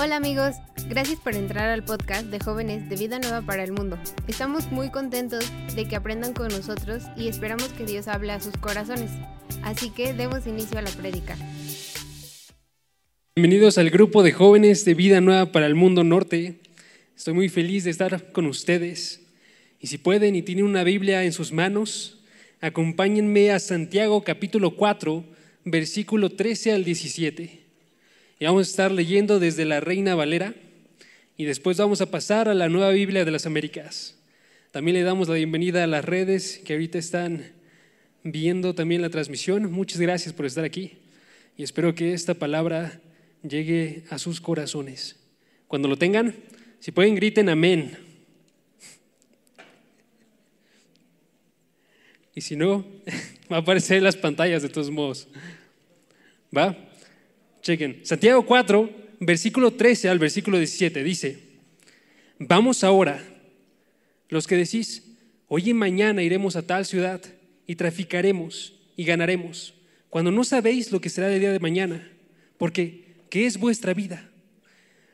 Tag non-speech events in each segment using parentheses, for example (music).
Hola amigos, gracias por entrar al podcast de jóvenes de Vida Nueva para el Mundo. Estamos muy contentos de que aprendan con nosotros y esperamos que Dios hable a sus corazones. Así que demos inicio a la prédica. Bienvenidos al grupo de jóvenes de Vida Nueva para el Mundo Norte. Estoy muy feliz de estar con ustedes. Y si pueden y tienen una Biblia en sus manos, acompáñenme a Santiago capítulo 4, versículo 13 al 17. Y vamos a estar leyendo desde la Reina Valera y después vamos a pasar a la Nueva Biblia de las Américas. También le damos la bienvenida a las redes que ahorita están viendo también la transmisión. Muchas gracias por estar aquí y espero que esta palabra llegue a sus corazones. Cuando lo tengan, si pueden, griten amén. Y si no, (laughs) va a aparecer en las pantallas de todos modos. ¿Va? Chequen. Santiago 4, versículo 13 al versículo 17 dice, vamos ahora, los que decís, hoy y mañana iremos a tal ciudad y traficaremos y ganaremos, cuando no sabéis lo que será el día de mañana, porque ¿qué es vuestra vida?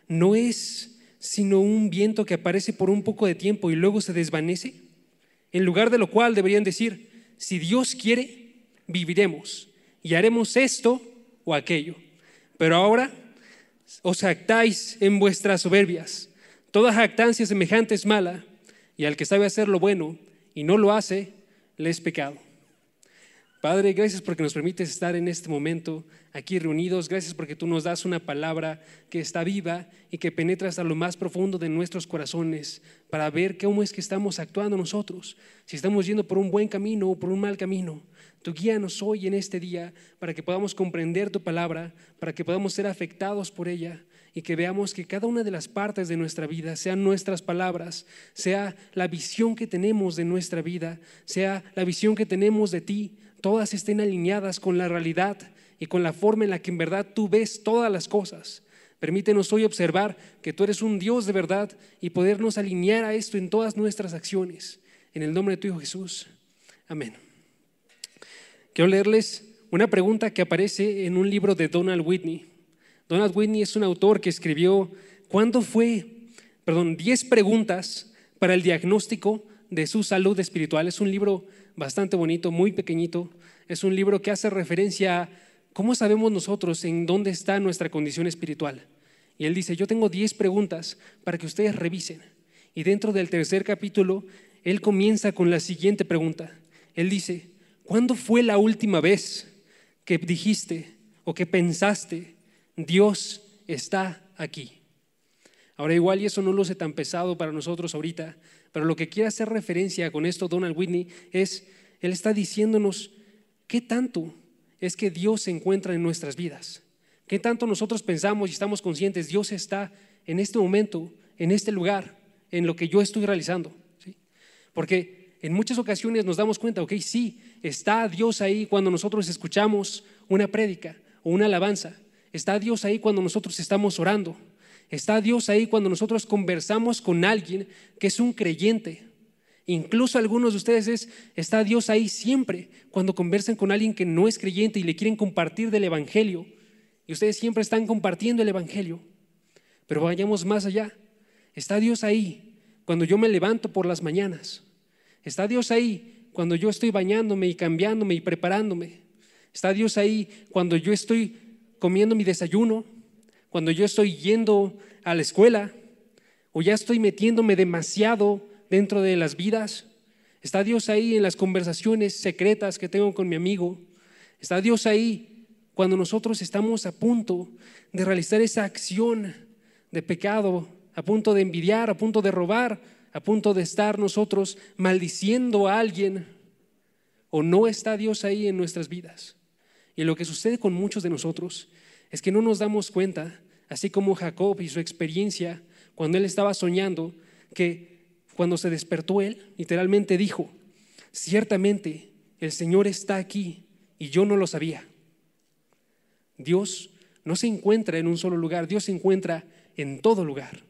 No es sino un viento que aparece por un poco de tiempo y luego se desvanece, en lugar de lo cual deberían decir, si Dios quiere, viviremos y haremos esto o aquello. Pero ahora os jactáis en vuestras soberbias. Toda jactancia semejante es mala, y al que sabe hacer lo bueno y no lo hace, le es pecado. Padre, gracias porque nos permites estar en este momento aquí reunidos. Gracias porque tú nos das una palabra que está viva y que penetra hasta lo más profundo de nuestros corazones para ver cómo es que estamos actuando nosotros. Si estamos yendo por un buen camino o por un mal camino. Tu guíanos hoy en este día para que podamos comprender tu palabra, para que podamos ser afectados por ella y que veamos que cada una de las partes de nuestra vida, sean nuestras palabras, sea la visión que tenemos de nuestra vida, sea la visión que tenemos de ti, todas estén alineadas con la realidad y con la forma en la que en verdad tú ves todas las cosas. Permítenos hoy observar que tú eres un Dios de verdad y podernos alinear a esto en todas nuestras acciones. En el nombre de tu Hijo Jesús. Amén. Quiero leerles una pregunta que aparece en un libro de Donald Whitney. Donald Whitney es un autor que escribió, ¿cuándo fue? Perdón, 10 preguntas para el diagnóstico de su salud espiritual. Es un libro bastante bonito, muy pequeñito. Es un libro que hace referencia a cómo sabemos nosotros en dónde está nuestra condición espiritual. Y él dice, yo tengo 10 preguntas para que ustedes revisen. Y dentro del tercer capítulo, él comienza con la siguiente pregunta. Él dice, ¿Cuándo fue la última vez que dijiste o que pensaste, Dios está aquí? Ahora igual y eso no lo sé tan pesado para nosotros ahorita, pero lo que quiere hacer referencia con esto Donald Whitney es, él está diciéndonos, ¿qué tanto es que Dios se encuentra en nuestras vidas? ¿Qué tanto nosotros pensamos y estamos conscientes, Dios está en este momento, en este lugar, en lo que yo estoy realizando? ¿Sí? Porque en muchas ocasiones nos damos cuenta, ok, sí, está Dios ahí cuando nosotros escuchamos una prédica o una alabanza. Está Dios ahí cuando nosotros estamos orando. Está Dios ahí cuando nosotros conversamos con alguien que es un creyente. Incluso algunos de ustedes es, está Dios ahí siempre cuando conversan con alguien que no es creyente y le quieren compartir del Evangelio. Y ustedes siempre están compartiendo el Evangelio. Pero vayamos más allá. Está Dios ahí cuando yo me levanto por las mañanas Está Dios ahí cuando yo estoy bañándome y cambiándome y preparándome. Está Dios ahí cuando yo estoy comiendo mi desayuno, cuando yo estoy yendo a la escuela o ya estoy metiéndome demasiado dentro de las vidas. Está Dios ahí en las conversaciones secretas que tengo con mi amigo. Está Dios ahí cuando nosotros estamos a punto de realizar esa acción de pecado, a punto de envidiar, a punto de robar, a punto de estar nosotros maldiciendo a alguien o no está Dios ahí en nuestras vidas. Y lo que sucede con muchos de nosotros es que no nos damos cuenta, así como Jacob y su experiencia cuando él estaba soñando, que cuando se despertó él, literalmente dijo, ciertamente el Señor está aquí y yo no lo sabía. Dios no se encuentra en un solo lugar, Dios se encuentra en todo lugar.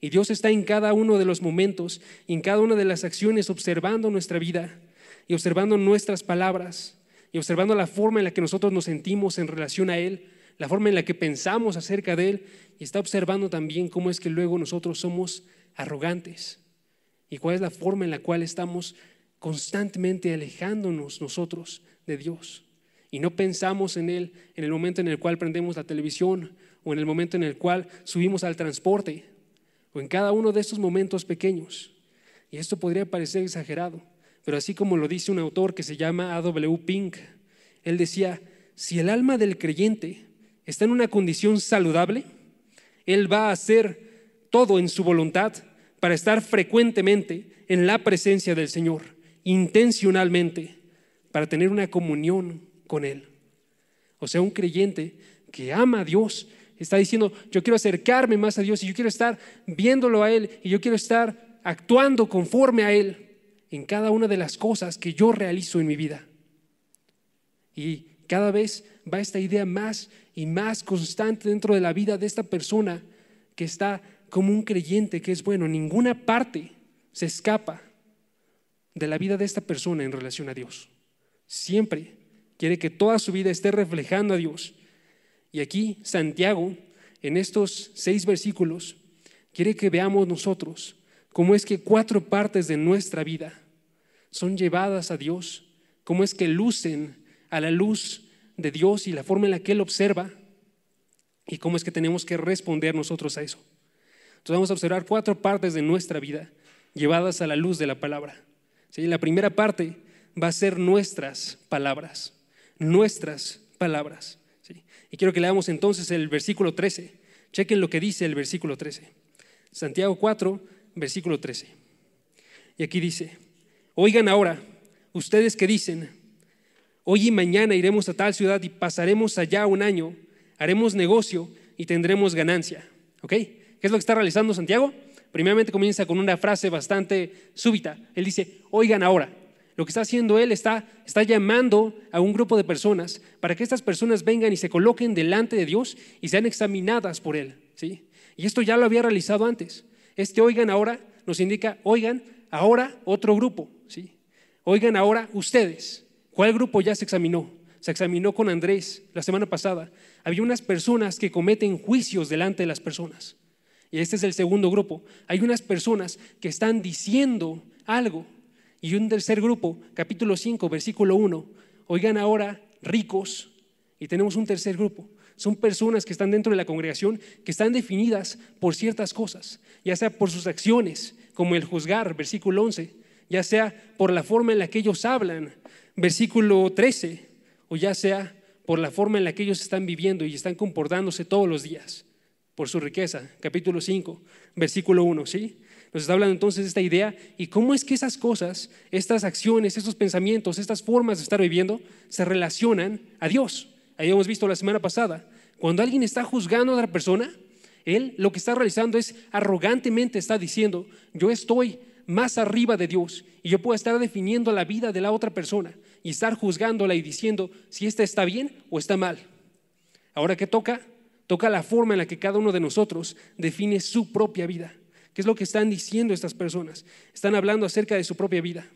Y Dios está en cada uno de los momentos, en cada una de las acciones, observando nuestra vida y observando nuestras palabras y observando la forma en la que nosotros nos sentimos en relación a Él. la forma en la que pensamos acerca de Él y está observando también cómo es que luego nosotros somos arrogantes y cuál es la forma en la cual estamos constantemente alejándonos nosotros de Dios. Y no pensamos en Él en el momento en el cual prendemos la televisión o en el momento en el cual subimos al transporte o en cada uno de estos momentos pequeños. Y esto podría parecer exagerado, pero así como lo dice un autor que se llama A.W. Pink, él decía, si el alma del creyente está en una condición saludable, él va a hacer todo en su voluntad para estar frecuentemente en la presencia del Señor, intencionalmente, para tener una comunión con Él. O sea, un creyente que ama a Dios está diciendo, yo quiero acercarme más a Dios y yo quiero estar viéndolo a Él y yo quiero estar actuando conforme a Él en cada una de las cosas que yo realizo en mi vida. Y cada vez va esta idea más y más constante dentro de la vida de esta persona que está como un creyente que es bueno. Ninguna parte se escapa de la vida de esta persona en relación a Dios. Siempre quiere que toda su vida esté reflejando a Dios. Y aquí Santiago, en estos seis versículos, quiere que veamos nosotros cómo es que cuatro partes de nuestra vida son llevadas a Dios, cómo es que lucen a la luz de Dios y la forma en la que Él observa y cómo es que tenemos que responder nosotros a eso. Entonces vamos a observar cuatro partes de nuestra vida llevadas a la luz de la palabra. La primera parte va a ser nuestras palabras, nuestras palabras. Y quiero que leamos entonces el versículo 13. Chequen lo que dice el versículo 13. Santiago 4, versículo 13. Y aquí dice, oigan ahora, ustedes que dicen, hoy y mañana iremos a tal ciudad y pasaremos allá un año, haremos negocio y tendremos ganancia. ¿Ok? ¿Qué es lo que está realizando Santiago? Primeramente comienza con una frase bastante súbita. Él dice, oigan ahora. Lo que está haciendo él está, está llamando a un grupo de personas para que estas personas vengan y se coloquen delante de Dios y sean examinadas por él. ¿sí? Y esto ya lo había realizado antes. Este oigan ahora nos indica, oigan ahora otro grupo. ¿sí? Oigan ahora ustedes. ¿Cuál grupo ya se examinó? Se examinó con Andrés la semana pasada. Había unas personas que cometen juicios delante de las personas. Y este es el segundo grupo. Hay unas personas que están diciendo algo. Y un tercer grupo, capítulo 5, versículo 1. Oigan ahora, ricos. Y tenemos un tercer grupo. Son personas que están dentro de la congregación que están definidas por ciertas cosas, ya sea por sus acciones, como el juzgar, versículo 11, ya sea por la forma en la que ellos hablan, versículo 13, o ya sea por la forma en la que ellos están viviendo y están comportándose todos los días por su riqueza, capítulo 5, versículo 1, ¿sí? Nos está hablando entonces de esta idea y cómo es que esas cosas, estas acciones, estos pensamientos, estas formas de estar viviendo se relacionan a Dios. Ahí hemos visto la semana pasada, cuando alguien está juzgando a otra persona, él lo que está realizando es arrogantemente está diciendo, yo estoy más arriba de Dios y yo puedo estar definiendo la vida de la otra persona y estar juzgándola y diciendo si esta está bien o está mal. Ahora, ¿qué toca? toca la forma en la que cada uno de nosotros define su propia vida. ¿Qué es lo que están diciendo estas personas? Están hablando acerca de su propia vida.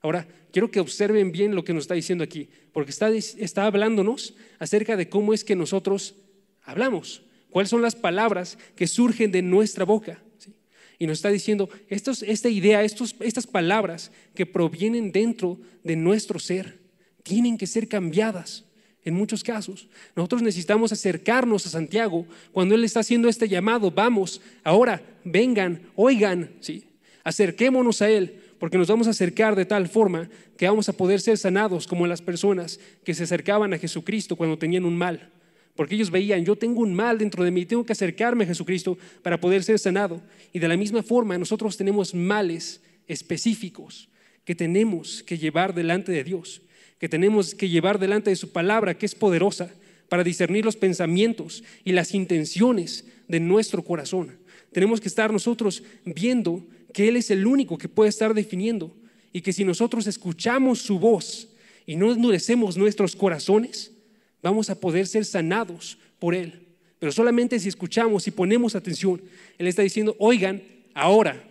Ahora, quiero que observen bien lo que nos está diciendo aquí, porque está, está hablándonos acerca de cómo es que nosotros hablamos, cuáles son las palabras que surgen de nuestra boca. Y nos está diciendo, esta idea, estos, estas palabras que provienen dentro de nuestro ser, tienen que ser cambiadas en muchos casos. Nosotros necesitamos acercarnos a Santiago cuando Él está haciendo este llamado. Vamos, ahora, vengan, oigan, ¿sí? acerquémonos a Él, porque nos vamos a acercar de tal forma que vamos a poder ser sanados como las personas que se acercaban a Jesucristo cuando tenían un mal. Porque ellos veían, yo tengo un mal dentro de mí, tengo que acercarme a Jesucristo para poder ser sanado. Y de la misma forma, nosotros tenemos males específicos que tenemos que llevar delante de Dios que tenemos que llevar delante de su palabra, que es poderosa para discernir los pensamientos y las intenciones de nuestro corazón. Tenemos que estar nosotros viendo que Él es el único que puede estar definiendo y que si nosotros escuchamos su voz y no endurecemos nuestros corazones, vamos a poder ser sanados por Él. Pero solamente si escuchamos y ponemos atención, Él está diciendo, oigan, ahora,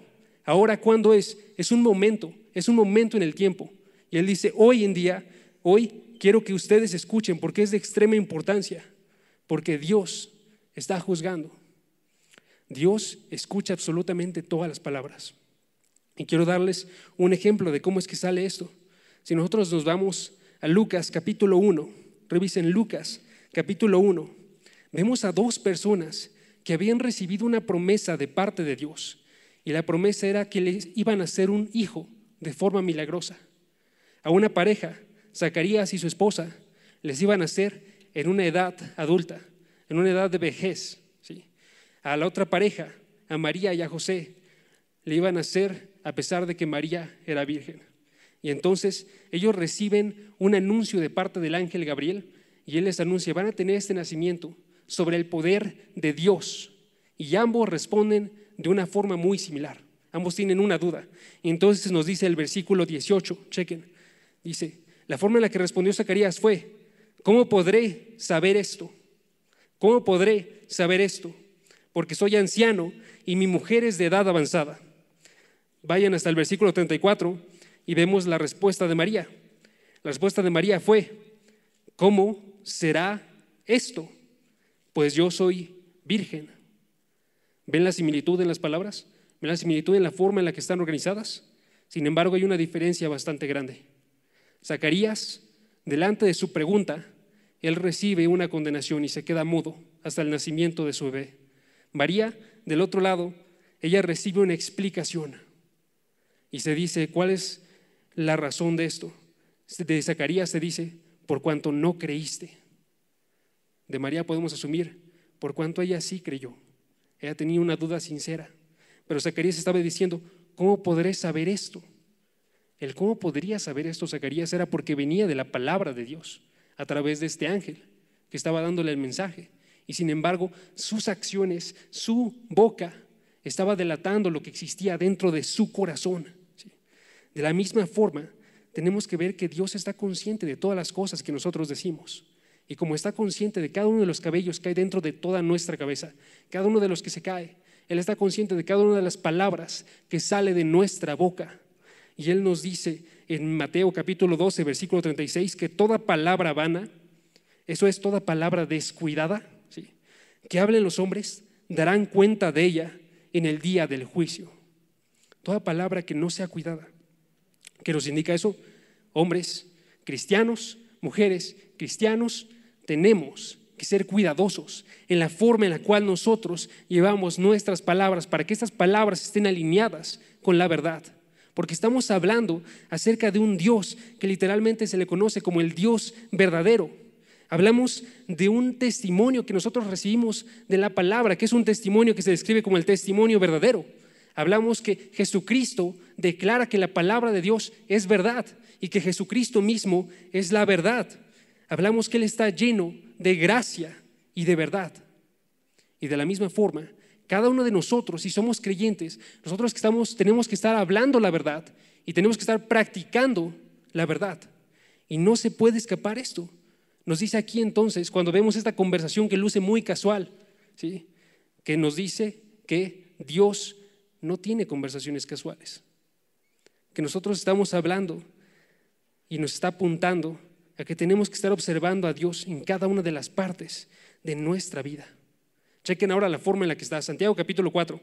ahora cuando es, es un momento, es un momento en el tiempo. Y Él dice, hoy en día Hoy quiero que ustedes escuchen porque es de extrema importancia. porque Dios está juzgando. Dios escucha absolutamente todas las palabras. Y quiero darles un ejemplo de cómo es que sale esto. Si nosotros nos vamos a Lucas capítulo 1, revisen Lucas capítulo 1, vemos a dos personas que habían recibido una promesa de parte de Dios. Y la promesa era que les iban a ser un hijo de forma milagrosa. A una pareja, Zacarías y su esposa, les iban a hacer en una edad adulta, en una edad de vejez. ¿sí? A la otra pareja, a María y a José, le iban a hacer a pesar de que María era virgen. Y entonces ellos reciben un anuncio de parte del ángel Gabriel y él les anuncia, van a tener este nacimiento sobre el poder de Dios. Y ambos responden de una forma muy similar. Ambos tienen una duda. Y entonces nos dice el versículo 18, chequen, dice, la forma en la que respondió Zacarías fue, ¿cómo podré saber esto? ¿Cómo podré saber esto? Porque soy anciano y mi mujer es de edad avanzada. Vayan hasta el versículo 34 y vemos la respuesta de María. La respuesta de María fue, ¿cómo será esto? Pues yo soy virgen. ¿Ven la similitud en las palabras? ¿Ven la similitud en la forma en la que están organizadas? Sin embargo, hay una diferencia bastante grande. Zacarías, delante de su pregunta, él recibe una condenación y se queda mudo hasta el nacimiento de su bebé. María, del otro lado, ella recibe una explicación y se dice, ¿cuál es la razón de esto? De Zacarías se dice, por cuanto no creíste. De María podemos asumir, por cuanto ella sí creyó. Ella tenía una duda sincera. Pero Zacarías estaba diciendo, ¿cómo podré saber esto? El cómo podría saber esto Zacarías era porque venía de la palabra de Dios a través de este ángel que estaba dándole el mensaje. Y sin embargo, sus acciones, su boca, estaba delatando lo que existía dentro de su corazón. De la misma forma, tenemos que ver que Dios está consciente de todas las cosas que nosotros decimos. Y como está consciente de cada uno de los cabellos que hay dentro de toda nuestra cabeza, cada uno de los que se cae, Él está consciente de cada una de las palabras que sale de nuestra boca. Y Él nos dice en Mateo capítulo 12, versículo 36, que toda palabra vana, eso es toda palabra descuidada. Que hablen los hombres, darán cuenta de ella en el día del juicio. Toda palabra que no sea cuidada. ¿Qué nos indica eso? Hombres cristianos, mujeres cristianos, tenemos que ser cuidadosos en la forma en la cual nosotros llevamos nuestras palabras para que estas palabras estén alineadas con la verdad porque estamos hablando acerca de un Dios que literalmente se le conoce como el Dios verdadero. Hablamos de un testimonio que nosotros recibimos de la palabra, que es un testimonio que se describe como el testimonio verdadero. Hablamos que Jesucristo declara que la palabra de Dios es verdad y que Jesucristo mismo es la verdad. Hablamos que Él está lleno de gracia y de verdad. Y de la misma forma, cada uno de nosotros, si somos creyentes, nosotros que estamos, tenemos que estar hablando la verdad y tenemos que estar practicando la verdad. Y no se puede escapar esto. Nos dice aquí entonces, cuando vemos esta conversación que luce muy casual, ¿sí? que nos dice que Dios no tiene conversaciones casuales, que nosotros estamos hablando y nos está apuntando a que tenemos que estar observando a Dios en cada una de las partes de nuestra vida. Chequen ahora la forma en la que está. Santiago capítulo 4,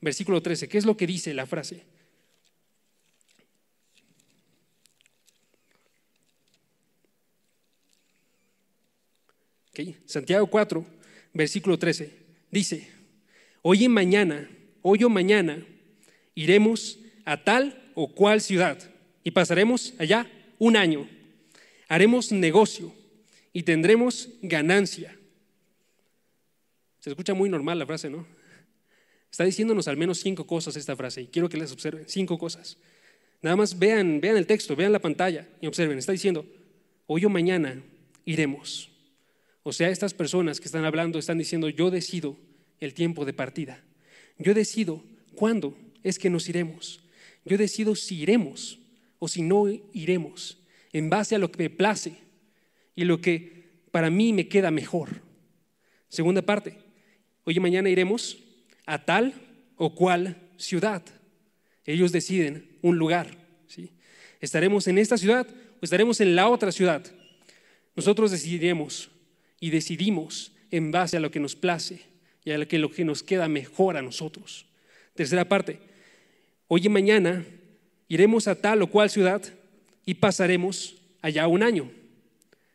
versículo 13. ¿Qué es lo que dice la frase? Santiago 4, versículo 13. Dice, hoy en mañana, hoy o mañana, iremos a tal o cual ciudad y pasaremos allá un año. Haremos negocio y tendremos ganancia. Se escucha muy normal la frase, ¿no? Está diciéndonos al menos cinco cosas esta frase y quiero que les observen, cinco cosas. Nada más vean, vean el texto, vean la pantalla y observen. Está diciendo, hoy o mañana iremos. O sea, estas personas que están hablando están diciendo, yo decido el tiempo de partida. Yo decido cuándo es que nos iremos. Yo decido si iremos o si no iremos en base a lo que me place y lo que para mí me queda mejor. Segunda parte, Hoy y mañana iremos a tal o cual ciudad. Ellos deciden un lugar. ¿sí? ¿Estaremos en esta ciudad o estaremos en la otra ciudad? Nosotros decidiremos y decidimos en base a lo que nos place y a lo que, nos queda mejor a nosotros. Tercera parte, hoy y mañana iremos a tal o cual ciudad y pasaremos allá un año.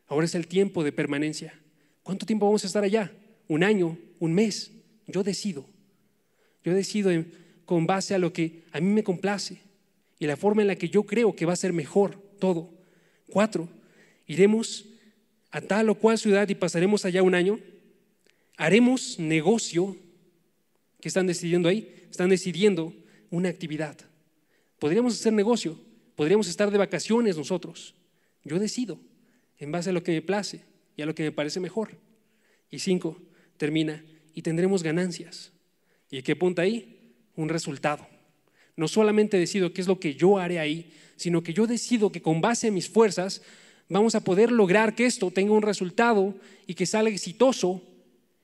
Ahora es el tiempo de permanencia. ¿Cuánto tiempo vamos a estar allá? ¿Un año? ¿Un mes? Yo decido. Yo decido con base a lo que a mí me complace y la forma en la que yo creo que va a ser mejor todo. Cuatro, iremos a tal o cual ciudad y pasaremos allá un año. Haremos negocio. ¿Qué están decidiendo ahí? Están decidiendo una actividad. Podríamos hacer negocio, podríamos estar de vacaciones nosotros. Yo decido en base a lo que me place y a lo que me parece mejor. Y cinco, termina, y tendremos ganancias. ¿Y qué punta ahí? Un resultado. No solamente decido qué es lo que yo haré ahí, sino que yo decido que con base a mis fuerzas vamos a poder lograr que esto tenga un resultado y que salga exitoso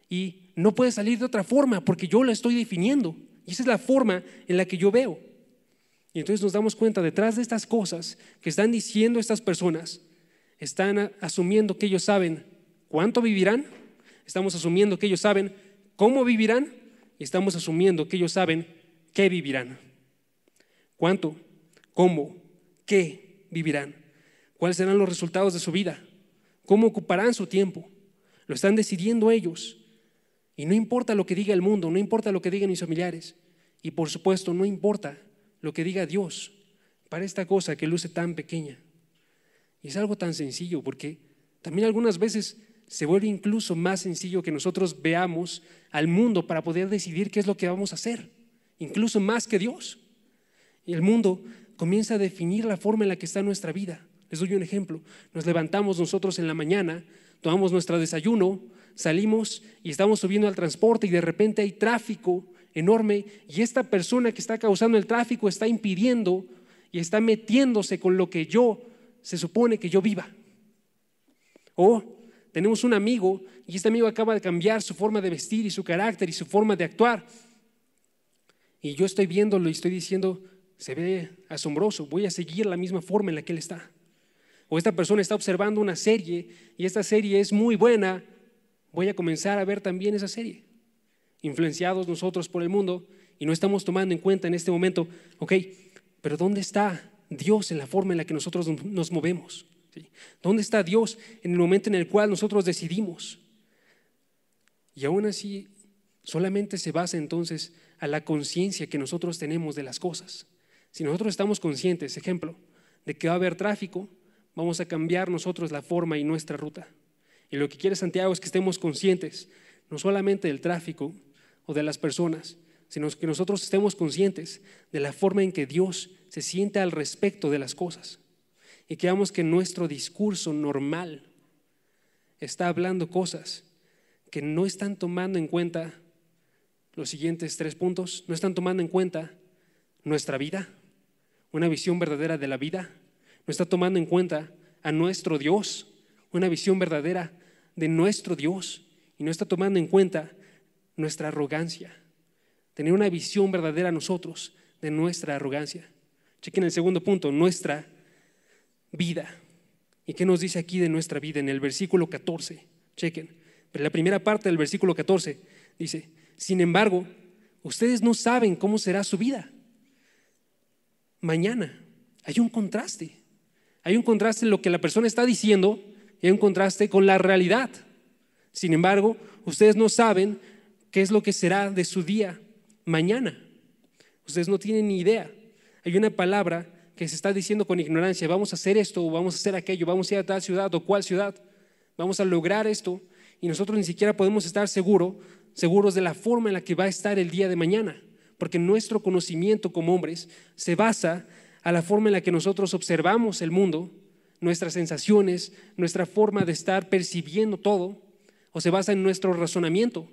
y no puede salir de otra forma porque yo lo estoy definiendo. Y esa es la forma en la que yo veo. Y entonces nos damos cuenta, detrás de estas cosas que están diciendo estas personas, están asumiendo que ellos saben cuánto vivirán, estamos asumiendo que ellos saben cómo vivirán y estamos asumiendo que ellos saben qué vivirán. ¿Cuánto? ¿Cómo? ¿Qué vivirán? ¿Cuáles serán los resultados de su vida? ¿Cómo ocuparán su tiempo? Lo están decidiendo ellos. Y no importa lo que diga el mundo, no importa lo que digan mis familiares. Y por supuesto, no importa lo que diga Dios para esta cosa que luce tan pequeña. Y es algo tan sencillo porque también algunas veces se vuelve incluso más sencillo que nosotros veamos al mundo para poder decidir qué es lo que vamos a hacer, incluso más que Dios. Y el mundo comienza a definir la forma en la que está nuestra vida. Les doy un ejemplo. Nos levantamos nosotros en la mañana, tomamos nuestro desayuno, salimos y estamos subiendo al transporte y de repente hay tráfico enorme y esta persona que está causando el tráfico está impidiendo y está metiéndose con lo que yo se supone que yo viva. O tenemos un amigo y este amigo acaba de cambiar su forma de vestir y su carácter y su forma de actuar. Y yo estoy viéndolo y estoy diciendo, se ve asombroso, voy a seguir la misma forma en la que él está. O esta persona está observando una serie y esta serie es muy buena, voy a comenzar a ver también esa serie. Influenciados nosotros por el mundo y no estamos tomando en cuenta en este momento, ok, pero ¿dónde está Dios en la forma en la que nosotros nos movemos? ¿Dónde está Dios en el momento en el cual nosotros decidimos? Y aún así, solamente se basa entonces a la conciencia que nosotros tenemos de las cosas. Si nosotros estamos conscientes, ejemplo, de que va a haber tráfico, vamos a cambiar nosotros la forma y nuestra ruta. Y lo que quiere Santiago es que estemos conscientes, no solamente del tráfico o de las personas, sino que nosotros estemos conscientes de la forma en que Dios se siente al respecto de las cosas. Y que veamos que nuestro discurso normal está hablando cosas que no están tomando en cuenta los siguientes tres puntos, no están tomando en cuenta nuestra vida, una visión verdadera de la vida, no está tomando en cuenta a nuestro Dios, una visión verdadera de nuestro Dios, y no está tomando en cuenta nuestra arrogancia, tener una visión verdadera nosotros de nuestra arrogancia. Chequen el segundo punto, nuestra vida. ¿Y qué nos dice aquí de nuestra vida en el versículo 14? Chequen. Pero la primera parte del versículo 14 dice, sin embargo, ustedes no saben cómo será su vida mañana. Hay un contraste. Hay un contraste en lo que la persona está diciendo y hay un contraste con la realidad. Sin embargo, ustedes no saben qué es lo que será de su día mañana. Ustedes no tienen ni idea. Hay una palabra que se está diciendo con ignorancia, vamos a hacer esto o vamos a hacer aquello, vamos a ir a tal ciudad o cual ciudad, vamos a lograr esto y nosotros ni siquiera podemos estar seguro, seguros de la forma en la que va a estar el día de mañana porque nuestro conocimiento como hombres se basa a la forma en la que nosotros observamos el mundo, nuestras sensaciones, nuestra forma de estar percibiendo todo, o se basa en nuestro razonamiento.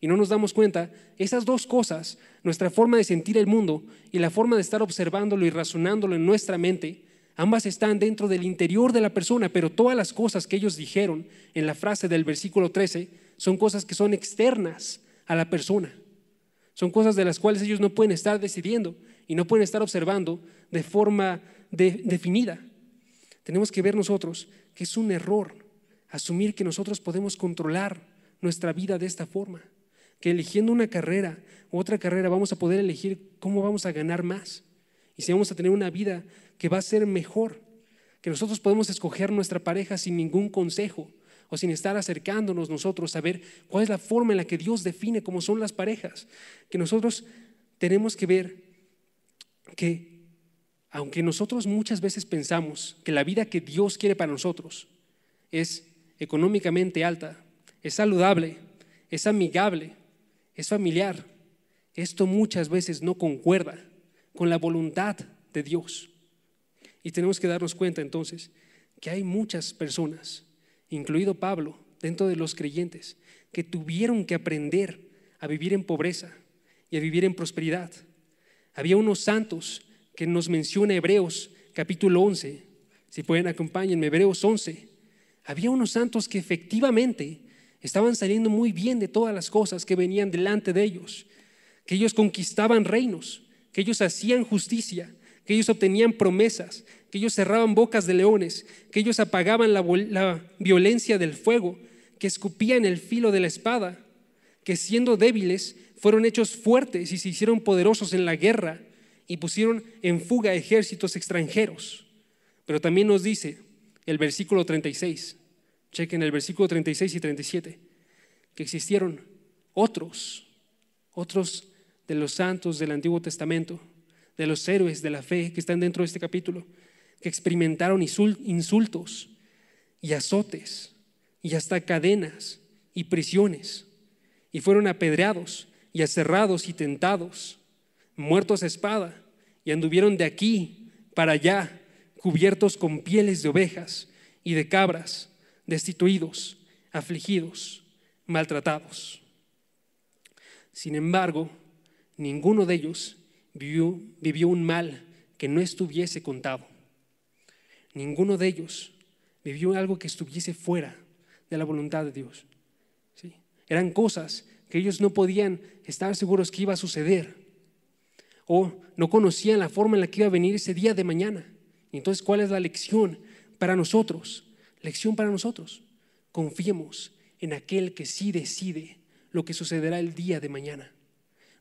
Y no nos damos cuenta, esas dos cosas, nuestra forma de sentir el mundo y la forma de estar observándolo y razonándolo en nuestra mente, ambas están dentro del interior de la persona, pero todas las cosas que ellos dijeron en la frase del versículo 13 son cosas que son externas a la persona. Son cosas de las cuales ellos no pueden estar decidiendo y no pueden estar observando de forma definida. Tenemos que ver nosotros que es un error asumir que nosotros podemos controlar nuestra vida de esta forma, que eligiendo una carrera u otra carrera vamos a poder elegir cómo vamos a ganar más y si vamos a tener una vida que va a ser mejor, que nosotros podemos escoger nuestra pareja sin ningún consejo o sin estar acercándonos nosotros a ver cuál es la forma en la que Dios define cómo son las parejas, que nosotros tenemos que ver que aunque nosotros muchas veces pensamos que la vida que Dios quiere para nosotros es económicamente alta, es saludable, es amigable, es familiar, esto muchas veces no concuerda con la voluntad de Dios. Y tenemos que darnos cuenta entonces que hay muchas personas, incluido Pablo, dentro de los creyentes, que tuvieron que aprender a vivir en pobreza y a vivir en prosperidad. Había unos santos que nos menciona Hebreos capítulo 11, si pueden acompáñenme, Hebreos 11. Había unos santos que efectivamente estaban saliendo muy bien de todas las cosas que venían delante de ellos, que ellos conquistaban reinos, que ellos hacían justicia, que ellos obtenían promesas, que ellos cerraban bocas de leones, que ellos apagaban la, violencia del fuego, que escupían el filo de la espada, que siendo débiles fueron hechos fuertes y se hicieron poderosos en la guerra y pusieron en fuga ejércitos extranjeros. Pero también nos dice el versículo 36, chequen el versículo 36 y 37, que existieron otros, otros de los santos del Antiguo Testamento, de los héroes de la fe que están dentro de este capítulo, que experimentaron insultos y azotes y hasta cadenas y prisiones, y fueron apedreados y aserrados y tentados, muertos a espada, y anduvieron de aquí para allá, cubiertos con pieles de ovejas y de cabras, destituidos, afligidos, maltratados. Sin embargo, ninguno de ellos vivió, un mal que no estuviese contado. Ninguno de ellos vivió algo que estuviese fuera de la voluntad de Dios. ¿Sí? Eran cosas que ellos no podían estar seguros que iba a suceder o no conocían la forma en la que iba a venir ese día de mañana. Entonces, ¿cuál es la lección para nosotros? Lección para nosotros. Confiemos en aquel que sí decide lo que sucederá el día de mañana.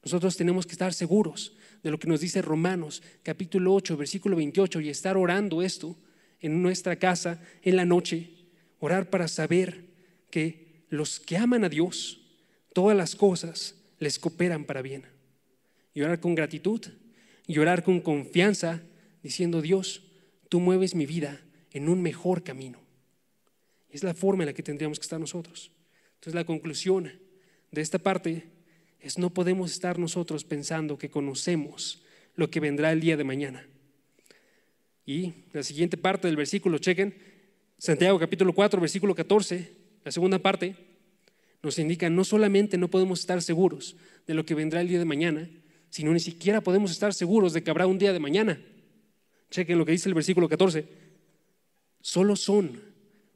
Nosotros tenemos que estar seguros de lo que nos dice Romanos capítulo 8, versículo 28 y estar orando esto en nuestra casa en la noche. Orar para saber que los que aman a Dios, todas las cosas les cooperan para bien. Y orar con gratitud y orar con confianza diciendo, Dios, tú mueves mi vida en un mejor camino. Es la forma en la que tendríamos que estar nosotros. Entonces la conclusión de esta parte es no podemos estar nosotros pensando que conocemos lo que vendrá el día de mañana. Y la siguiente parte del versículo, chequen, Santiago capítulo 4, versículo 14, la segunda parte, nos indica no solamente no podemos estar seguros de lo que vendrá el día de mañana, sino ni siquiera podemos estar seguros de que habrá un día de mañana. Chequen lo que dice el versículo 14. Solo son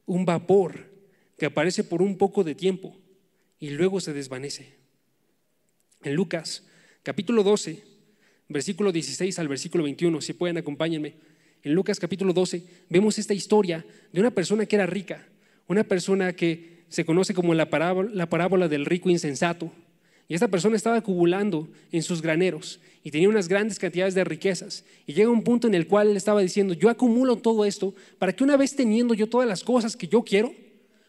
un vapor que aparece por un poco de tiempo y luego se desvanece. En Lucas, capítulo 12, versículo 16 al versículo 21, si pueden acompáñenme. En Lucas capítulo 12 vemos esta historia de una persona que era rica, una persona que se conoce como la parábola, la parábola del rico insensato. Y esta persona estaba acumulando en sus graneros y tenía unas grandes cantidades de riquezas. Y llega un punto en el cual él estaba diciendo, yo acumulo todo esto para que una vez teniendo yo todas las cosas que yo quiero,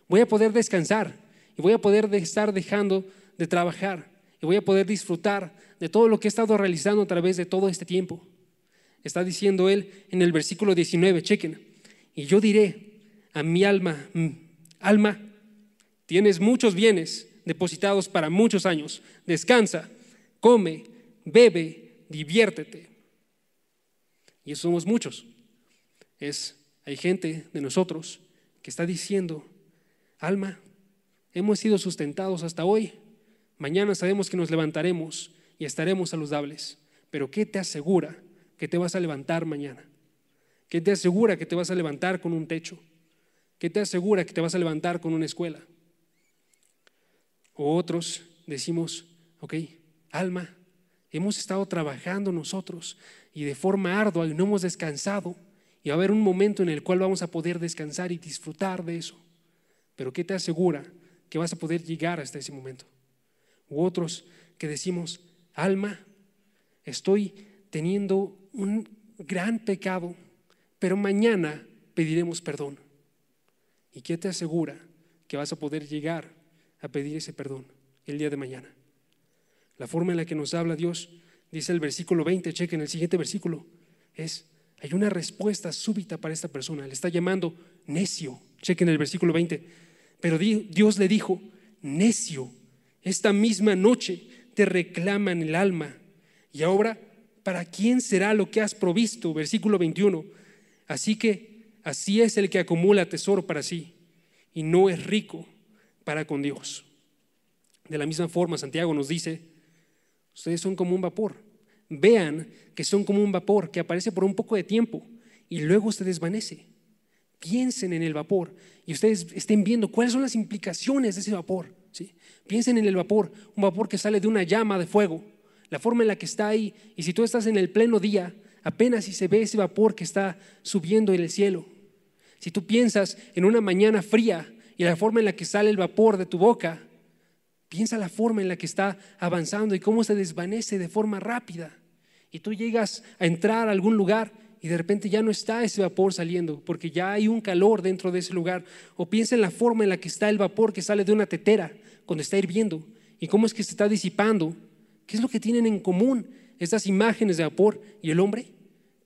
voy a poder descansar y voy a poder estar dejando de trabajar y voy a poder disfrutar de todo lo que he estado realizando a través de todo este tiempo. Está diciendo él en el versículo 19, chequen, y yo diré a mi alma, mm, alma, tienes muchos bienes depositados para muchos años, descansa, come, bebe, diviértete. Y eso somos muchos. Es, hay gente de nosotros que está diciendo, alma, hemos sido sustentados hasta hoy, Mañana sabemos que nos levantaremos y estaremos saludables, pero ¿qué te asegura que te vas a levantar mañana? ¿Qué te asegura que te vas a levantar con un techo? ¿Qué te asegura que te vas a levantar con una escuela? O otros decimos, ok, alma, hemos estado trabajando nosotros y de forma ardua y no hemos descansado y va a haber un momento en el cual vamos a poder descansar y disfrutar de eso. Pero ¿qué te asegura que vas a poder llegar hasta ese momento. U otros que decimos, alma, estoy teniendo un gran pecado, pero mañana pediremos perdón. ¿Y qué te asegura que vas a poder llegar a pedir ese perdón el día de mañana? La forma en la que nos habla Dios, dice el versículo 20, chequen el siguiente versículo, es, hay una respuesta súbita para esta persona, le está llamando necio, chequen el versículo 20, pero Dios le dijo, necio, esta misma noche te reclaman el alma y ahora, ¿para quién será lo que has provisto? Versículo 21, así que así es el que acumula tesoro para sí y no es rico para con Dios. De la misma forma, Santiago nos dice, ustedes son como un vapor. Vean que son como un vapor que aparece por un poco de tiempo y luego se desvanece. Piensen en el vapor y ustedes estén viendo cuáles son las implicaciones de ese vapor. Piensen en el vapor, un vapor que sale de una llama de fuego, la forma en la que está ahí. Y si tú estás en el pleno día, apenas si se ve ese vapor que está subiendo en el cielo. Si tú piensas en una mañana fría y la forma en la que sale el vapor de tu boca, piensa la forma en la que está avanzando y cómo se desvanece de forma rápida. Y tú llegas a entrar a algún lugar y de repente ya no está ese vapor saliendo porque ya hay un calor dentro de ese lugar. O piensa en la forma en la que está el vapor que sale de una tetera cuando está hirviendo y cómo es que se está disipando. ¿Qué es lo que tienen en común estas imágenes de vapor y el hombre?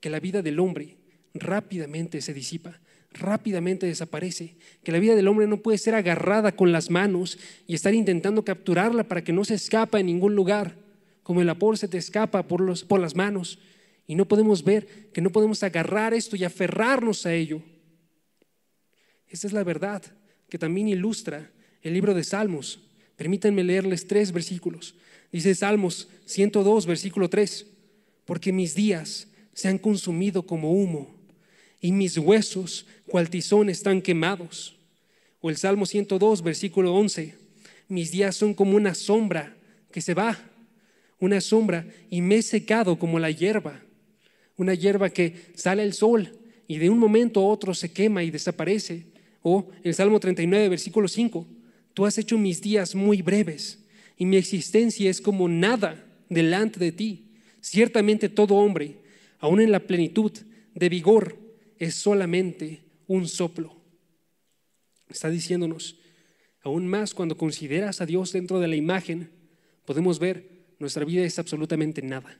Que la vida del hombre rápidamente se disipa rápidamente desaparece, que la vida del hombre no puede ser agarrada con las manos y estar intentando capturarla para que no se escapa en ningún lugar, como el vapor se te escapa por, por las manos y no podemos ver que no podemos agarrar esto y aferrarnos a ello. Esta es la verdad que también ilustra el libro de Salmos. Permítanme leerles tres versículos. Dice Salmos 102, versículo 3, porque mis días se han consumido como humo y mis huesos cual tizón están quemados. O el Salmo 102, versículo 11, mis días son como una sombra que se va, una sombra, y me he secado como la hierba, una hierba que sale el sol y de un momento a otro se quema y desaparece. O el Salmo 39, versículo 5, tú has hecho mis días muy breves y mi existencia es como nada delante de ti. Ciertamente todo hombre, aún en la plenitud de vigor, es solamente un soplo. Está diciéndonos, aún más cuando consideras a Dios dentro de la imagen, podemos ver nuestra vida es absolutamente nada.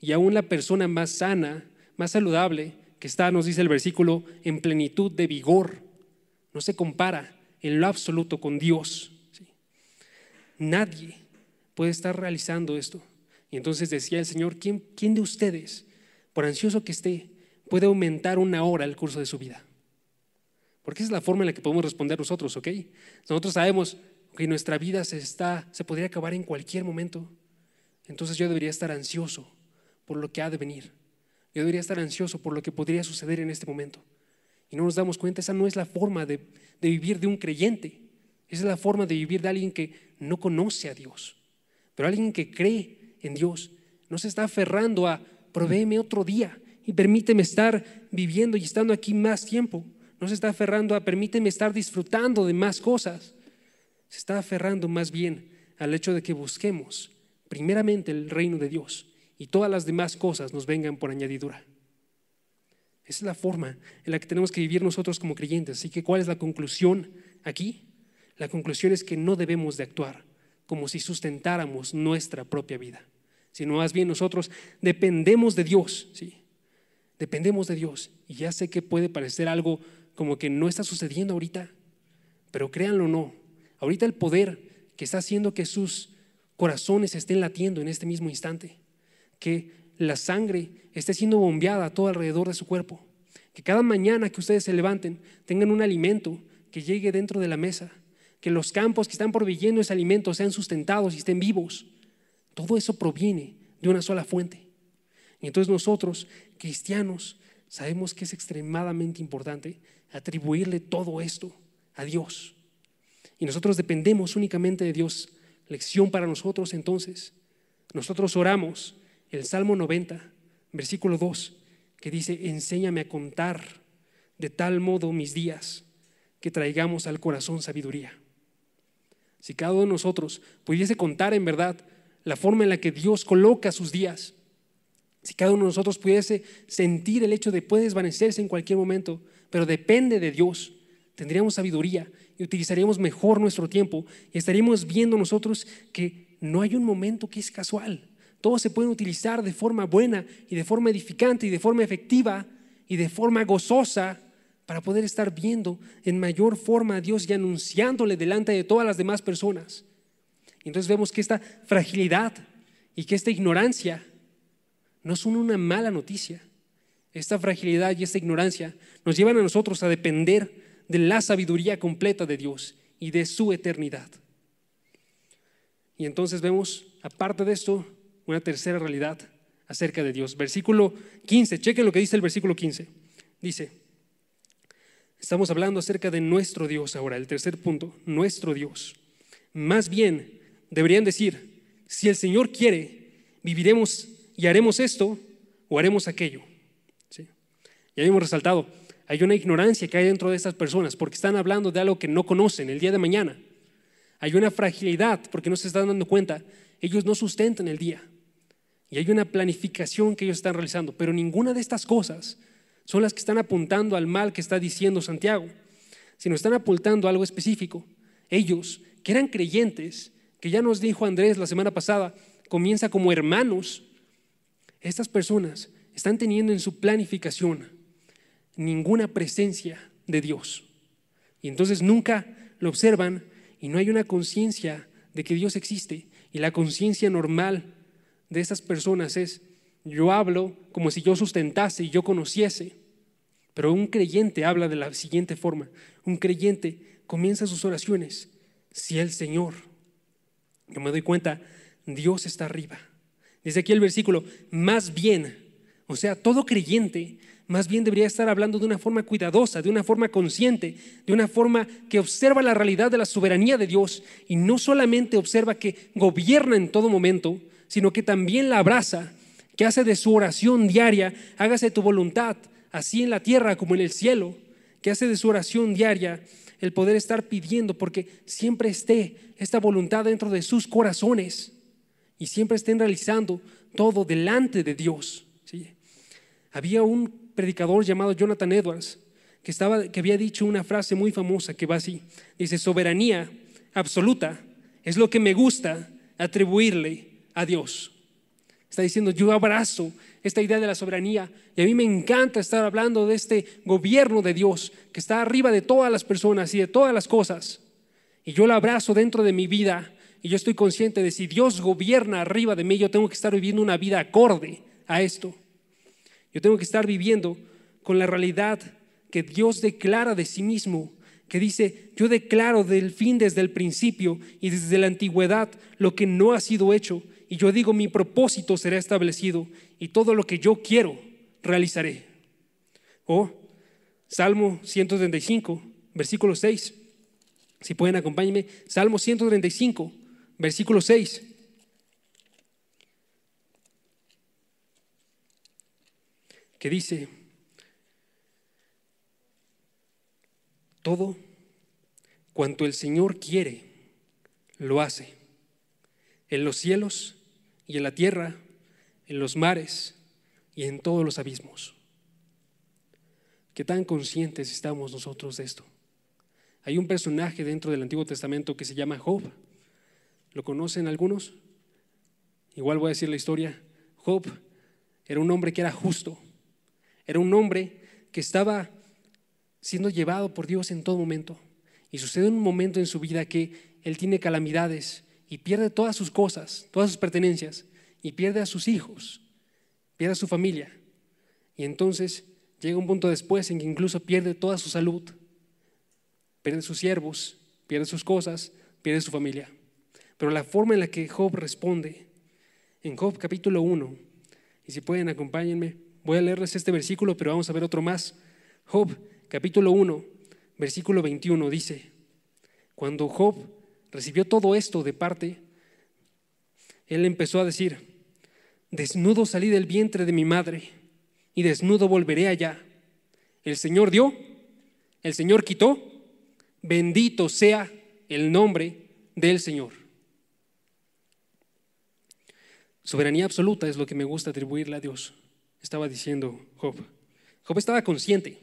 Y aún la persona más sana, más saludable, que está, nos dice el versículo, en plenitud de vigor, no se compara en lo absoluto con Dios. Nadie puede estar realizando esto. Y entonces decía el Señor, ¿quién, ¿quién de ustedes, por ansioso que esté, puede aumentar una hora el curso de su vida. Porque esa es la forma en la que podemos responder nosotros, ¿ok? Nosotros sabemos que nuestra vida se, está, se podría acabar en cualquier momento. Entonces yo debería estar ansioso por lo que ha de venir. Yo debería estar ansioso por lo que podría suceder en este momento. Y no nos damos cuenta, esa no es la forma de, de vivir de un creyente. Esa es la forma de vivir de alguien que no conoce a Dios. Pero alguien que cree en Dios no se está aferrando a provéeme otro día y permíteme estar viviendo y estando aquí más tiempo. No se está aferrando a permíteme estar disfrutando de más cosas. Se está aferrando más bien al hecho de que busquemos primeramente el reino de Dios y todas las demás cosas nos vengan por añadidura. Esa es la forma en la que tenemos que vivir nosotros como creyentes. Así que, ¿cuál es la conclusión aquí? La conclusión es que no debemos de actuar como si sustentáramos nuestra propia vida, sino más bien nosotros dependemos de Dios, ¿sí? Dependemos de Dios. Y ya sé que puede parecer algo como que no está sucediendo ahorita, pero créanlo o no, ahorita el poder que está haciendo que sus corazones estén latiendo en este mismo instante, que la sangre esté siendo bombeada a todo alrededor de su cuerpo, que cada mañana que ustedes se levanten tengan un alimento que llegue dentro de la mesa, que los campos que están proveyendo ese alimento sean sustentados y estén vivos. Todo eso proviene de una sola fuente. Y entonces nosotros, cristianos, sabemos que es extremadamente importante atribuirle todo esto a Dios. Y nosotros dependemos únicamente de Dios. Lección para nosotros entonces. Nosotros oramos el Salmo 90, versículo 2, que dice, enséñame a contar de tal modo mis días que traigamos al corazón sabiduría. Si cada uno de nosotros pudiese contar en verdad la forma en la que Dios coloca sus días, si cada uno de nosotros pudiese sentir el hecho de puede desvanecerse en cualquier momento, pero depende de Dios, tendríamos sabiduría y utilizaríamos mejor nuestro tiempo y estaríamos viendo nosotros que no hay un momento que es casual. Todos se pueden utilizar de forma buena y de forma edificante y de forma efectiva y de forma gozosa para poder estar viendo en mayor forma a Dios y anunciándole delante de todas las demás personas. Y entonces vemos que esta fragilidad y que esta ignorancia no son una mala noticia. Esta fragilidad y esta ignorancia nos llevan a nosotros a depender de la sabiduría completa de Dios y de su eternidad. Y entonces vemos, aparte de esto, una tercera realidad acerca de Dios. Versículo 15, chequen lo que dice el versículo 15. Dice, estamos hablando acerca de nuestro Dios ahora, el tercer punto, nuestro Dios. Más bien, deberían decir, si el Señor quiere, viviremos y haremos esto o haremos aquello. ¿Sí? Ya hemos resaltado, hay una ignorancia que hay dentro de estas personas porque están hablando de algo que no conocen el día de mañana. Hay una fragilidad porque no se están dando cuenta. Ellos no sustentan el día. Y hay una planificación que ellos están realizando. Pero ninguna de estas cosas son las que están apuntando al mal que está diciendo Santiago, sino están apuntando a algo específico. Ellos, que eran creyentes, que ya nos dijo Andrés la semana pasada, comienza como hermanos, estas personas están teniendo en su planificación ninguna presencia de Dios. Y entonces nunca lo observan y no hay una conciencia de que Dios existe. Y la conciencia normal de estas personas es, yo hablo como si yo sustentase y yo conociese. Pero un creyente habla de la siguiente forma. Un creyente comienza sus oraciones. Si el Señor, yo me doy cuenta, Dios está arriba. Dice aquí el versículo, más bien, o sea, todo creyente más bien debería estar hablando de una forma cuidadosa, de una forma consciente, de una forma que observa la realidad de la soberanía de Dios y no solamente observa que gobierna en todo momento, sino que también la abraza, que hace de su oración diaria, hágase tu voluntad, así en la tierra como en el cielo, que hace de su oración diaria el poder estar pidiendo, porque siempre esté esta voluntad dentro de sus corazones y siempre estén realizando todo delante de Dios. ¿sí? Había un predicador llamado Jonathan Edwards que, estaba, que había dicho una frase muy famosa que va así. Dice, soberanía absoluta es lo que me gusta atribuirle a Dios. Está diciendo, yo abrazo esta idea de la soberanía y a mí me encanta estar hablando de este gobierno de Dios que está arriba de todas las personas y de todas las cosas. Y yo lo abrazo dentro de mi vida y yo estoy consciente de si Dios gobierna arriba de mí, yo tengo que estar viviendo una vida acorde a esto. Yo tengo que estar viviendo con la realidad que Dios declara de sí mismo, que dice, yo declaro del fin desde el principio y desde la antigüedad lo que no ha sido hecho, y yo digo, mi propósito será establecido, y todo lo que yo quiero realizaré. O Salmo 135, versículo 6. Si pueden acompáñenme, Salmo 135, versículo 6. Que dice, todo cuanto el Señor quiere, lo hace. En los cielos y en la tierra, en los mares y en todos los abismos. ¿Qué tan conscientes estamos nosotros de esto? Hay un personaje dentro del Antiguo Testamento que se llama Job. ¿Lo conocen algunos? Igual voy a decir la historia. Job era un hombre que era justo. Era un hombre que estaba siendo llevado por Dios en todo momento. Y sucede un momento en su vida que él tiene calamidades y pierde todas sus cosas, todas sus pertenencias, y pierde a sus hijos, pierde a su familia. Y entonces llega un punto después en que incluso pierde toda su salud, pierde sus siervos, pierde sus cosas, pierde su familia. Pero la forma en la que Job responde, en Job capítulo 1, y si pueden acompáñenme, voy a leerles este versículo, pero vamos a ver otro más. Job capítulo 1, versículo 21 dice, cuando Job recibió todo esto de parte, él empezó a decir, desnudo salí del vientre de mi madre y desnudo volveré allá. El Señor dio, el Señor quitó, bendito sea el nombre del Señor. Soberanía absoluta es lo que me gusta atribuirle a Dios, estaba diciendo Job. Job estaba consciente,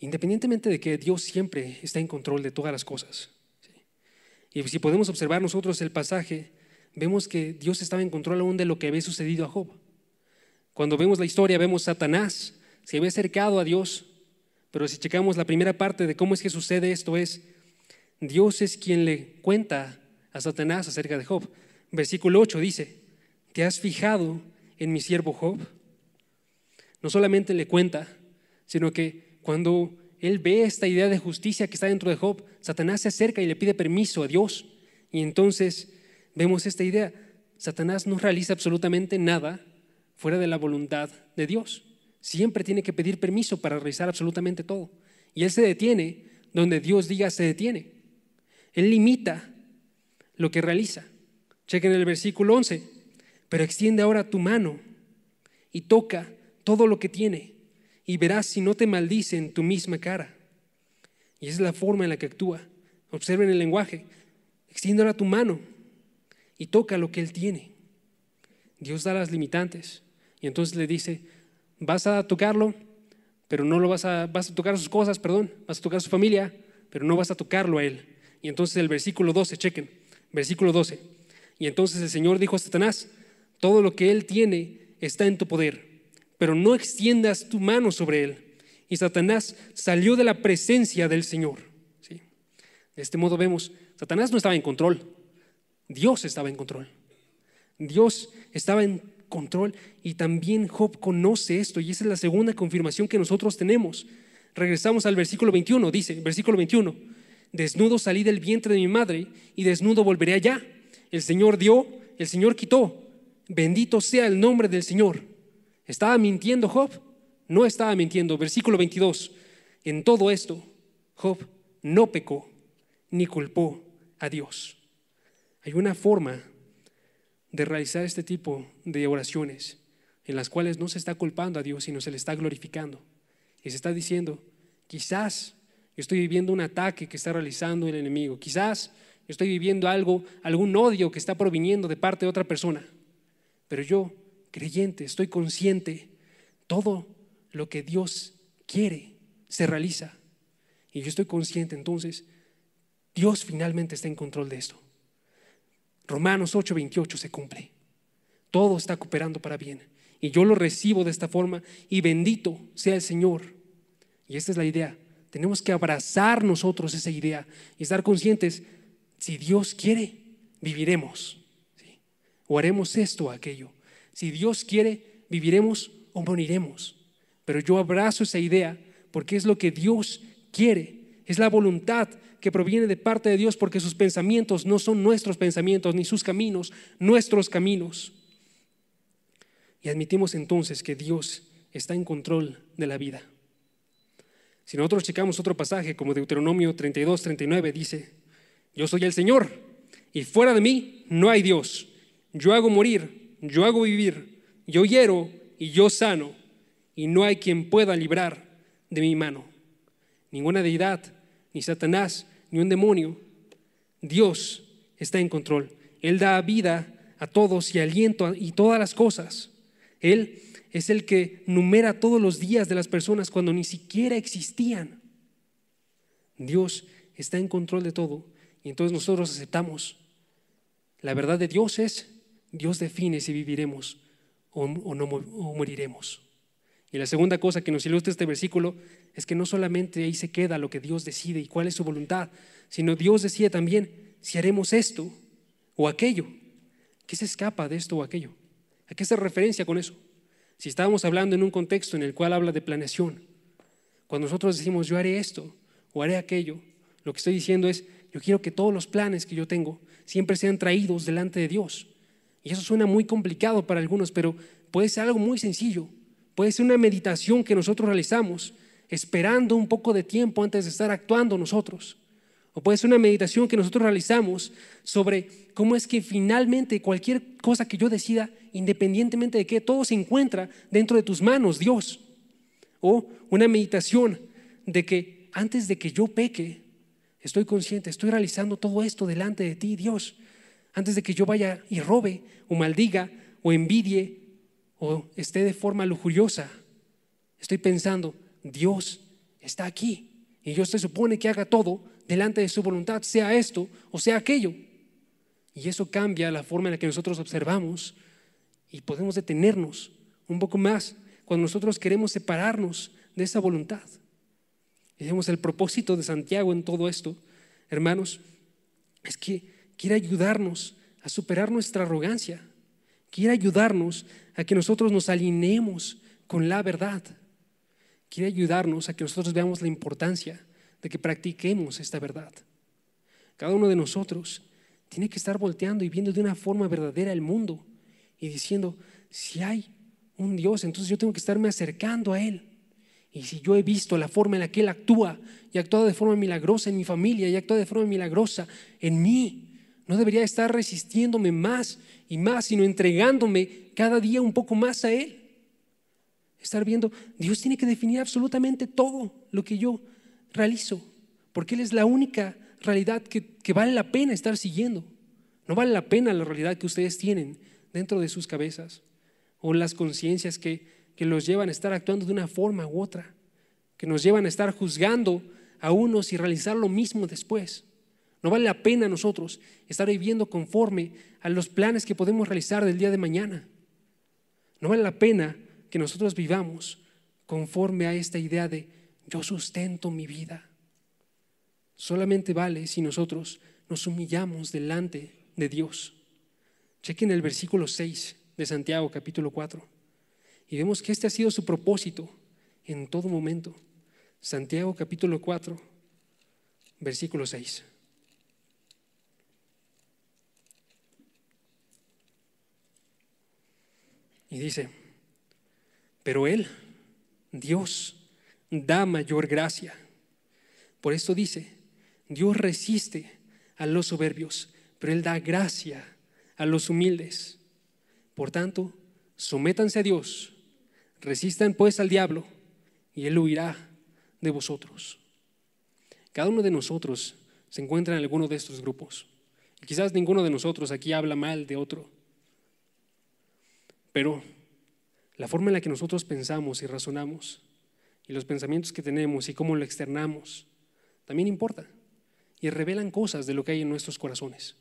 independientemente de que Dios siempre está en control de todas las cosas. Y si podemos observar nosotros el pasaje, vemos que Dios estaba en control aún de lo que había sucedido a Job. Cuando vemos la historia, vemos Satanás se había acercado a Dios, pero si checamos la primera parte de cómo es que sucede esto es, Dios es quien le cuenta a Satanás acerca de Job. Versículo 8 dice, ¿te has fijado en mi siervo Job? No solamente le cuenta, sino que cuando él ve esta idea de justicia que está dentro de Job, Satanás se acerca y le pide permiso a Dios. Y entonces vemos esta idea. Satanás no realiza absolutamente nada fuera de la voluntad de Dios. Siempre tiene que pedir permiso para realizar absolutamente todo. Y Él se detiene donde Dios diga se detiene. Él limita lo que realiza. Chequen el versículo 11. Pero extiende ahora tu mano y toca todo lo que tiene y verás si no te maldice en tu misma cara. Y esa es la forma en la que actúa. Observen el lenguaje. Extiende ahora tu mano y toca lo que Él tiene. Dios da las limitantes. Y entonces le dice, vas a tocarlo, pero no lo vas a, vas a tocar sus cosas, perdón, vas a tocar su familia, pero no vas a tocarlo a él. Y entonces el versículo 12, chequen, versículo 12. Y entonces el Señor dijo a Satanás, todo lo que él tiene está en tu poder, pero no extiendas tu mano sobre él. Y Satanás salió de la presencia del Señor. ¿sí? De este modo vemos, Satanás no estaba en control, Dios estaba en control. Dios estaba en control y también Job conoce esto y esa es la segunda confirmación que nosotros tenemos. Regresamos al versículo 21, dice, versículo 21, desnudo salí del vientre de mi madre y desnudo volveré allá. El Señor dio, el Señor quitó. Bendito sea el nombre del Señor. ¿Estaba mintiendo Job? No estaba mintiendo. Versículo 22. En todo esto, Job no pecó ni culpó a Dios. Hay una forma de realizar este tipo de oraciones en las cuales no se está culpando a Dios, sino se le está glorificando. Y se está diciendo, quizás yo estoy viviendo un ataque que está realizando el enemigo, quizás yo estoy viviendo algo, algún odio que está proviniendo de parte de otra persona, pero yo, creyente, estoy consciente, todo lo que Dios quiere se realiza. Y yo estoy consciente entonces, Dios finalmente está en control de esto. Romanos 8:28 se cumple. Todo está cooperando para bien. Y yo lo recibo de esta forma y bendito sea el Señor. Y esta es la idea. Tenemos que abrazar nosotros esa idea y estar conscientes, si Dios quiere, viviremos. O haremos esto o aquello. Si Dios quiere, viviremos o moriremos. Pero yo abrazo esa idea porque es lo que Dios quiere. Es la voluntad que proviene de parte de Dios porque sus pensamientos no son nuestros pensamientos, ni sus caminos, nuestros caminos. Y admitimos entonces que Dios está en control de la vida. Si nosotros checamos otro pasaje como Deuteronomio 32, 39, dice, yo soy el Señor y fuera de mí no hay Dios. Yo hago morir, yo hago vivir, yo hiero y yo sano y no hay quien pueda librar de mi mano. Ninguna deidad ni Satanás, ni un demonio. Dios está en control. Él da vida a todos y aliento y todas las cosas. Él es el que numera todos los días de las personas cuando ni siquiera existían. Dios está en control de todo y entonces nosotros aceptamos. La verdad de Dios es, Dios define si viviremos o, no moriremos. Y la segunda cosa que nos ilustra este versículo es que no solamente ahí se queda lo que Dios decide y cuál es su voluntad, sino Dios decide también si haremos esto o aquello. ¿Qué se escapa de esto o aquello? ¿A qué se referencia con eso? Si estábamos hablando en un contexto en el cual habla de planeación, cuando nosotros decimos yo haré esto o haré aquello, lo que estoy diciendo es yo quiero que todos los planes que yo tengo siempre sean traídos delante de Dios. Y eso suena muy complicado para algunos, pero puede ser algo muy sencillo. Puede ser una meditación que nosotros realizamos esperando un poco de tiempo antes de estar actuando nosotros. O puede ser una meditación que nosotros realizamos sobre cómo es que finalmente cualquier cosa que yo decida, independientemente de que todo se encuentra dentro de tus manos, Dios. O una meditación de que antes de que yo peque, Estoy consciente, estoy realizando todo esto delante de ti, Dios. Antes de que yo vaya y robe o maldiga o envidie o esté de forma lujuriosa, estoy pensando, Dios está aquí y Dios se supone que haga todo delante de su voluntad, sea esto o sea aquello. Y eso cambia la forma en la que nosotros observamos y podemos detenernos un poco más cuando nosotros queremos separarnos de esa voluntad. Y digamos, el propósito de Santiago en todo esto, hermanos, es que quiere ayudarnos a superar nuestra arrogancia, quiere ayudarnos a que nosotros nos alineemos con la verdad, quiere ayudarnos a que nosotros veamos la importancia de que practiquemos esta verdad. Cada uno de nosotros tiene que estar volteando y viendo de una forma verdadera el mundo y diciendo, si hay un Dios, entonces yo tengo que estarme acercando a Él. Y si yo he visto la forma en la que Él actúa y actúa de forma milagrosa en mi familia y actúa de forma milagrosa en mí, no debería estar resistiéndome más y más, sino entregándome cada día un poco más a Él. Estar viendo, Dios tiene que definir absolutamente todo lo que yo realizo, porque Él es la única realidad que, que vale la pena estar siguiendo. No vale la pena la realidad que ustedes tienen dentro de sus cabezas o las conciencias que que los llevan a estar actuando de una forma u otra, que nos llevan a estar juzgando a unos y realizar lo mismo después. No vale la pena nosotros estar viviendo conforme a los planes que podemos realizar del día de mañana. No vale la pena que nosotros vivamos conforme a esta idea de yo sustento mi vida. Solamente vale si nosotros nos humillamos delante de Dios. Chequen el versículo 6 de Santiago capítulo 4. Y vemos que este ha sido su propósito en todo momento. Santiago capítulo 4, versículo 6. Y dice, pero Él, Dios, da mayor gracia. Por esto dice, Dios resiste a los soberbios, pero Él da gracia a los humildes. Por tanto, sométanse a Dios Resistan pues al diablo y él huirá de vosotros. Cada uno de nosotros se encuentra en alguno de estos grupos. Quizás ninguno de nosotros aquí habla mal de otro. Pero la forma en la que nosotros pensamos y razonamos y los pensamientos que tenemos y cómo lo externamos también importa y revelan cosas de lo que hay en nuestros corazones.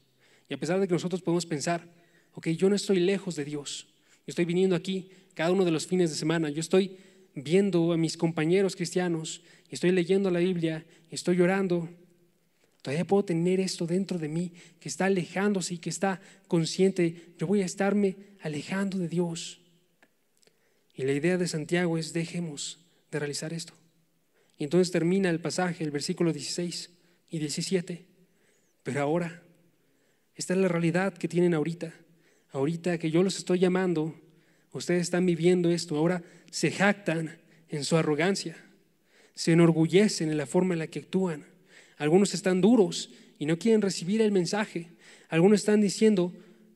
Y a pesar de que nosotros podemos pensar, ok, yo no estoy lejos de Dios, yo estoy viniendo aquí cada uno de los fines de semana. Yo estoy viendo a mis compañeros cristianos, estoy leyendo la Biblia, estoy llorando. Todavía puedo tener esto dentro de mí que está alejándose y que está consciente. Yo voy a estarme alejando de Dios. Y la idea de Santiago es dejemos de realizar esto. Y entonces termina el pasaje, el versículo 16 y 17. Pero ahora, esta es la realidad que tienen ahorita. Ahorita que yo los estoy llamando Ustedes están viviendo esto, ahora se jactan en su arrogancia, se enorgullecen en la forma en la que actúan. Algunos están duros y no quieren recibir el mensaje. Algunos están diciendo,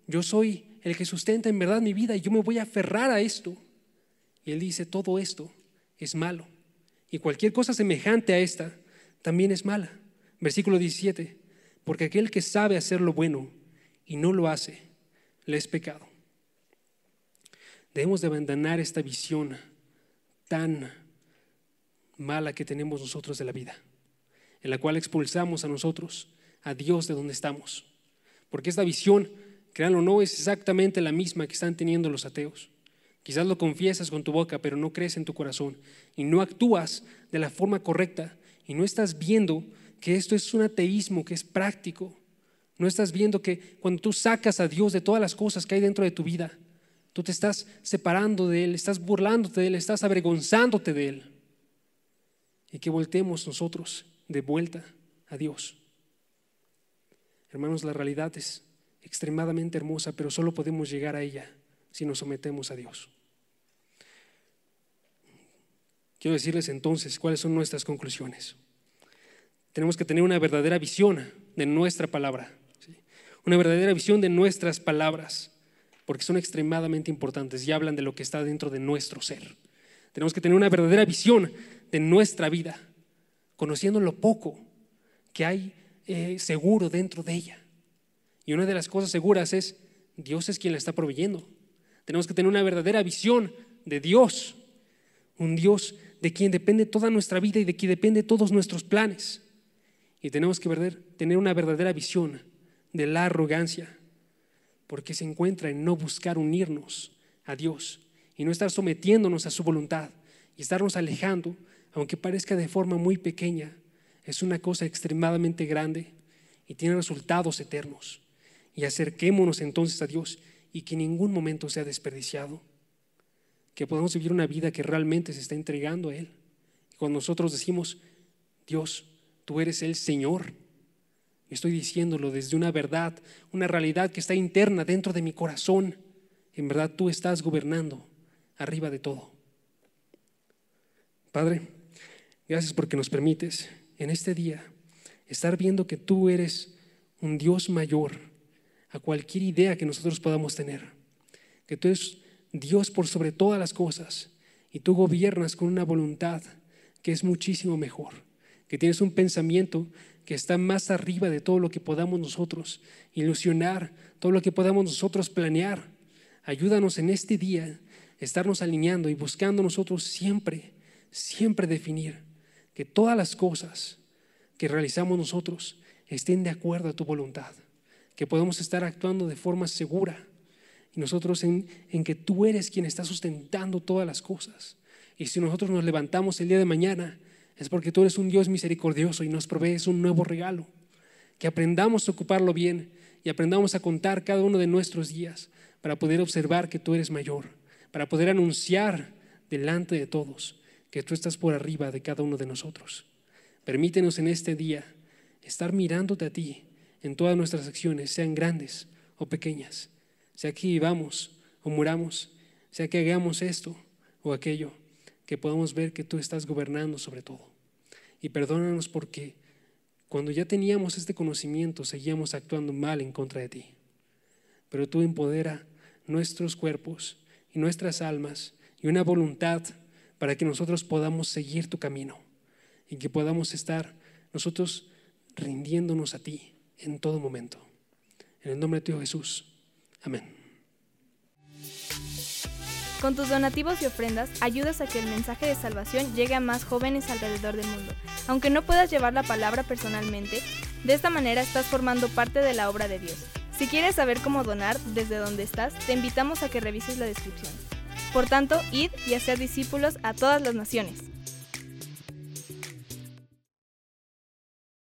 yo soy el que sustenta en verdad mi vida y yo me voy a aferrar a esto. Y él dice, todo esto es malo. Y cualquier cosa semejante a esta también es mala. Versículo 17, porque aquel que sabe hacer lo bueno y no lo hace, le es pecado. Debemos de abandonar esta visión tan mala que tenemos nosotros de la vida, en la cual expulsamos a nosotros, a Dios de donde estamos. Porque esta visión, créanlo o no, es exactamente la misma que están teniendo los ateos. Quizás lo confiesas con tu boca, pero no crees en tu corazón y no actúas de la forma correcta y no estás viendo que esto es un ateísmo que es práctico. No estás viendo que cuando tú sacas a Dios de todas las cosas que hay dentro de tu vida, Tú te estás separando de Él, estás burlándote de Él, estás avergonzándote de Él. Y que voltemos nosotros de vuelta a Dios. Hermanos, la realidad es extremadamente hermosa, pero solo podemos llegar a ella si nos sometemos a Dios. Quiero decirles entonces cuáles son nuestras conclusiones. Tenemos que tener una verdadera visión de nuestra palabra, una verdadera visión de nuestras palabras porque son extremadamente importantes y hablan de lo que está dentro de nuestro ser. Tenemos que tener una verdadera visión de nuestra vida, conociendo lo poco que hay eh, seguro dentro de ella. Y una de las cosas seguras es, Dios es quien la está proveyendo. Tenemos que tener una verdadera visión de Dios, un Dios de quien depende toda nuestra vida y de quien depende todos nuestros planes. Y tenemos que tener una verdadera visión de la arrogancia, porque se encuentra en no buscar unirnos a Dios y no estar sometiéndonos a su voluntad y estarnos alejando, aunque parezca de forma muy pequeña, es una cosa extremadamente grande y tiene resultados eternos. Y acerquémonos entonces a Dios y que ningún momento sea desperdiciado, que podamos vivir una vida que realmente se está entregando a Él. Y cuando nosotros decimos, Dios, tú eres el Señor, estoy diciéndolo desde una verdad, una realidad que está interna dentro de mi corazón. En verdad tú estás gobernando arriba de todo. Padre, gracias porque nos permites en este día estar viendo que tú eres un Dios mayor a cualquier idea que nosotros podamos tener. Que tú eres Dios por sobre todas las cosas y tú gobiernas con una voluntad que es muchísimo mejor. Que tienes un pensamiento que está más arriba de todo lo que podamos nosotros ilusionar, todo lo que podamos nosotros planear. Ayúdanos en este día estarnos alineando y buscando nosotros siempre, siempre definir que todas las cosas que realizamos nosotros estén de acuerdo a tu voluntad, que podamos estar actuando de forma segura y nosotros en, en que tú eres quien está sustentando todas las cosas. Y si nosotros nos levantamos el día de mañana, es porque tú eres un Dios misericordioso y nos provees un nuevo regalo. Que aprendamos a ocuparlo bien y aprendamos a contar cada uno de nuestros días para poder observar que tú eres mayor, para poder anunciar delante de todos que tú estás por arriba de cada uno de nosotros. Permítenos en este día estar mirándote a ti en todas nuestras acciones, sean grandes o pequeñas, sea que vivamos o muramos, sea que hagamos esto o aquello, que podamos ver que tú estás gobernando sobre todo. Y perdónanos porque cuando ya teníamos este conocimiento seguíamos actuando mal en contra de ti. Pero tú empodera nuestros cuerpos y nuestras almas y una voluntad para que nosotros podamos seguir tu camino y que podamos estar nosotros rindiéndonos a ti en todo momento. En el nombre de tu Jesús. Amén. Con tus donativos y ofrendas ayudas a que el mensaje de salvación llegue a más jóvenes alrededor del mundo. Aunque no puedas llevar la palabra personalmente, de esta manera estás formando parte de la obra de Dios. Si quieres saber cómo donar desde donde estás, te invitamos a que revises la descripción. Por tanto, id y haced discípulos a todas las naciones.